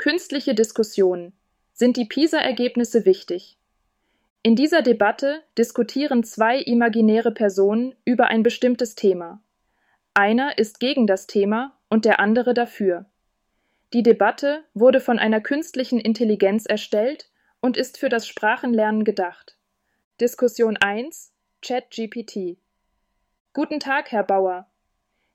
Künstliche Diskussion. Sind die PISA-Ergebnisse wichtig? In dieser Debatte diskutieren zwei imaginäre Personen über ein bestimmtes Thema. Einer ist gegen das Thema und der andere dafür. Die Debatte wurde von einer künstlichen Intelligenz erstellt und ist für das Sprachenlernen gedacht. Diskussion 1 ChatGPT Guten Tag, Herr Bauer.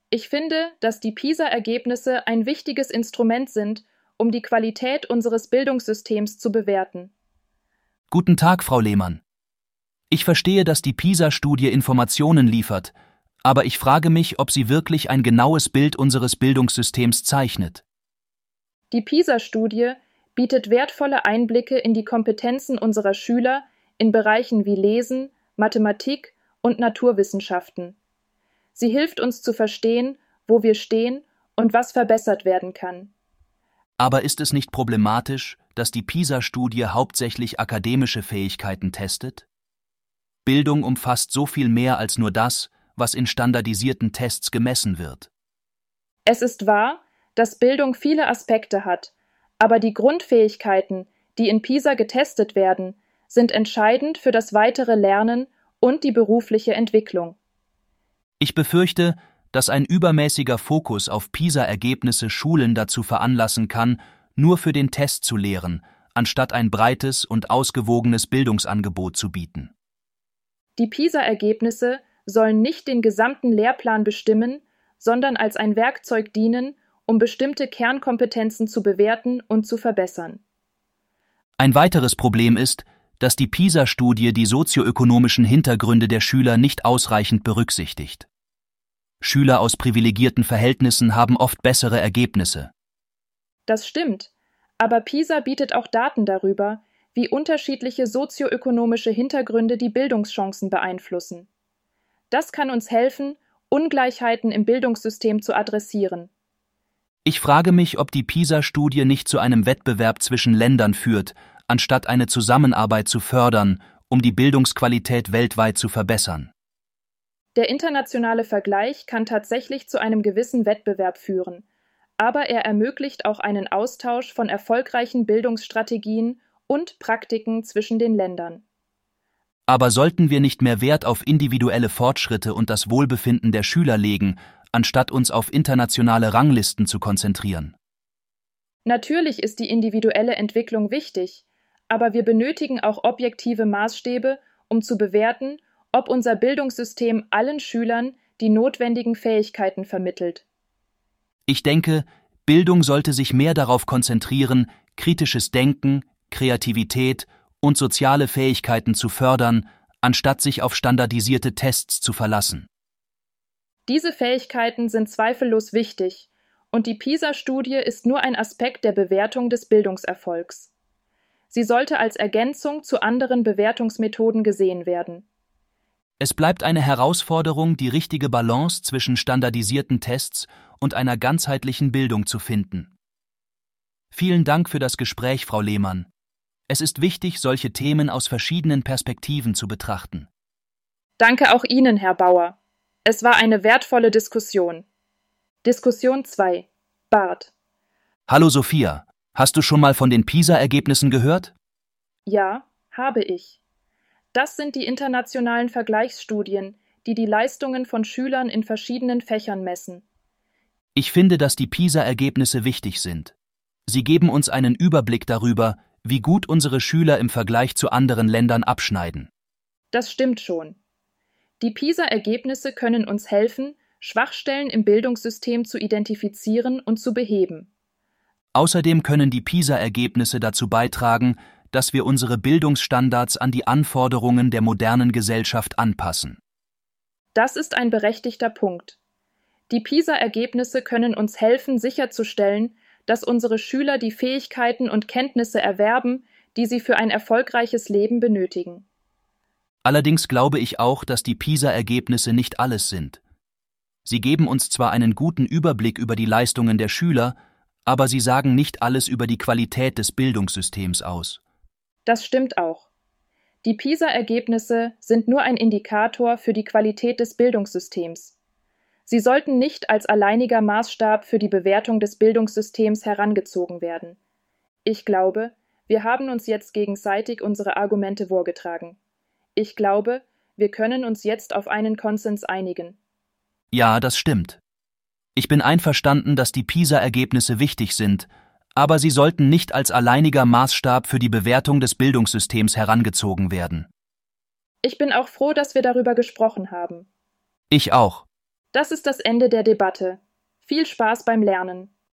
Ich finde, dass die PISA-Ergebnisse ein wichtiges Instrument sind, um die Qualität unseres Bildungssystems zu bewerten. Guten Tag, Frau Lehmann. Ich verstehe, dass die PISA-Studie Informationen liefert, aber ich frage mich, ob sie wirklich ein genaues Bild unseres Bildungssystems zeichnet. Die PISA-Studie bietet wertvolle Einblicke in die Kompetenzen unserer Schüler in Bereichen wie Lesen, Mathematik und Naturwissenschaften. Sie hilft uns zu verstehen, wo wir stehen und was verbessert werden kann. Aber ist es nicht problematisch, dass die PISA-Studie hauptsächlich akademische Fähigkeiten testet? Bildung umfasst so viel mehr als nur das, was in standardisierten Tests gemessen wird. Es ist wahr, dass Bildung viele Aspekte hat, aber die Grundfähigkeiten, die in PISA getestet werden, sind entscheidend für das weitere Lernen und die berufliche Entwicklung. Ich befürchte, dass ein übermäßiger Fokus auf PISA-Ergebnisse Schulen dazu veranlassen kann, nur für den Test zu lehren, anstatt ein breites und ausgewogenes Bildungsangebot zu bieten. Die PISA-Ergebnisse sollen nicht den gesamten Lehrplan bestimmen, sondern als ein Werkzeug dienen, um bestimmte Kernkompetenzen zu bewerten und zu verbessern. Ein weiteres Problem ist, dass die PISA-Studie die sozioökonomischen Hintergründe der Schüler nicht ausreichend berücksichtigt. Schüler aus privilegierten Verhältnissen haben oft bessere Ergebnisse. Das stimmt, aber PISA bietet auch Daten darüber, wie unterschiedliche sozioökonomische Hintergründe die Bildungschancen beeinflussen. Das kann uns helfen, Ungleichheiten im Bildungssystem zu adressieren. Ich frage mich, ob die PISA-Studie nicht zu einem Wettbewerb zwischen Ländern führt, anstatt eine Zusammenarbeit zu fördern, um die Bildungsqualität weltweit zu verbessern. Der internationale Vergleich kann tatsächlich zu einem gewissen Wettbewerb führen, aber er ermöglicht auch einen Austausch von erfolgreichen Bildungsstrategien und Praktiken zwischen den Ländern. Aber sollten wir nicht mehr Wert auf individuelle Fortschritte und das Wohlbefinden der Schüler legen, anstatt uns auf internationale Ranglisten zu konzentrieren? Natürlich ist die individuelle Entwicklung wichtig, aber wir benötigen auch objektive Maßstäbe, um zu bewerten, ob unser Bildungssystem allen Schülern die notwendigen Fähigkeiten vermittelt. Ich denke, Bildung sollte sich mehr darauf konzentrieren, kritisches Denken, Kreativität und soziale Fähigkeiten zu fördern, anstatt sich auf standardisierte Tests zu verlassen. Diese Fähigkeiten sind zweifellos wichtig, und die PISA-Studie ist nur ein Aspekt der Bewertung des Bildungserfolgs. Sie sollte als Ergänzung zu anderen Bewertungsmethoden gesehen werden. Es bleibt eine Herausforderung, die richtige Balance zwischen standardisierten Tests und einer ganzheitlichen Bildung zu finden. Vielen Dank für das Gespräch, Frau Lehmann. Es ist wichtig, solche Themen aus verschiedenen Perspektiven zu betrachten. Danke auch Ihnen, Herr Bauer. Es war eine wertvolle Diskussion. Diskussion 2. Bart. Hallo Sophia, hast du schon mal von den PISA-Ergebnissen gehört? Ja, habe ich. Das sind die internationalen Vergleichsstudien, die die Leistungen von Schülern in verschiedenen Fächern messen. Ich finde, dass die PISA-Ergebnisse wichtig sind. Sie geben uns einen Überblick darüber, wie gut unsere Schüler im Vergleich zu anderen Ländern abschneiden. Das stimmt schon. Die PISA-Ergebnisse können uns helfen, Schwachstellen im Bildungssystem zu identifizieren und zu beheben. Außerdem können die PISA-Ergebnisse dazu beitragen, dass wir unsere Bildungsstandards an die Anforderungen der modernen Gesellschaft anpassen. Das ist ein berechtigter Punkt. Die PISA-Ergebnisse können uns helfen, sicherzustellen, dass unsere Schüler die Fähigkeiten und Kenntnisse erwerben, die sie für ein erfolgreiches Leben benötigen. Allerdings glaube ich auch, dass die PISA-Ergebnisse nicht alles sind. Sie geben uns zwar einen guten Überblick über die Leistungen der Schüler, aber sie sagen nicht alles über die Qualität des Bildungssystems aus. Das stimmt auch. Die PISA-Ergebnisse sind nur ein Indikator für die Qualität des Bildungssystems. Sie sollten nicht als alleiniger Maßstab für die Bewertung des Bildungssystems herangezogen werden. Ich glaube, wir haben uns jetzt gegenseitig unsere Argumente vorgetragen. Ich glaube, wir können uns jetzt auf einen Konsens einigen. Ja, das stimmt. Ich bin einverstanden, dass die PISA-Ergebnisse wichtig sind, aber sie sollten nicht als alleiniger Maßstab für die Bewertung des Bildungssystems herangezogen werden. Ich bin auch froh, dass wir darüber gesprochen haben. Ich auch. Das ist das Ende der Debatte. Viel Spaß beim Lernen.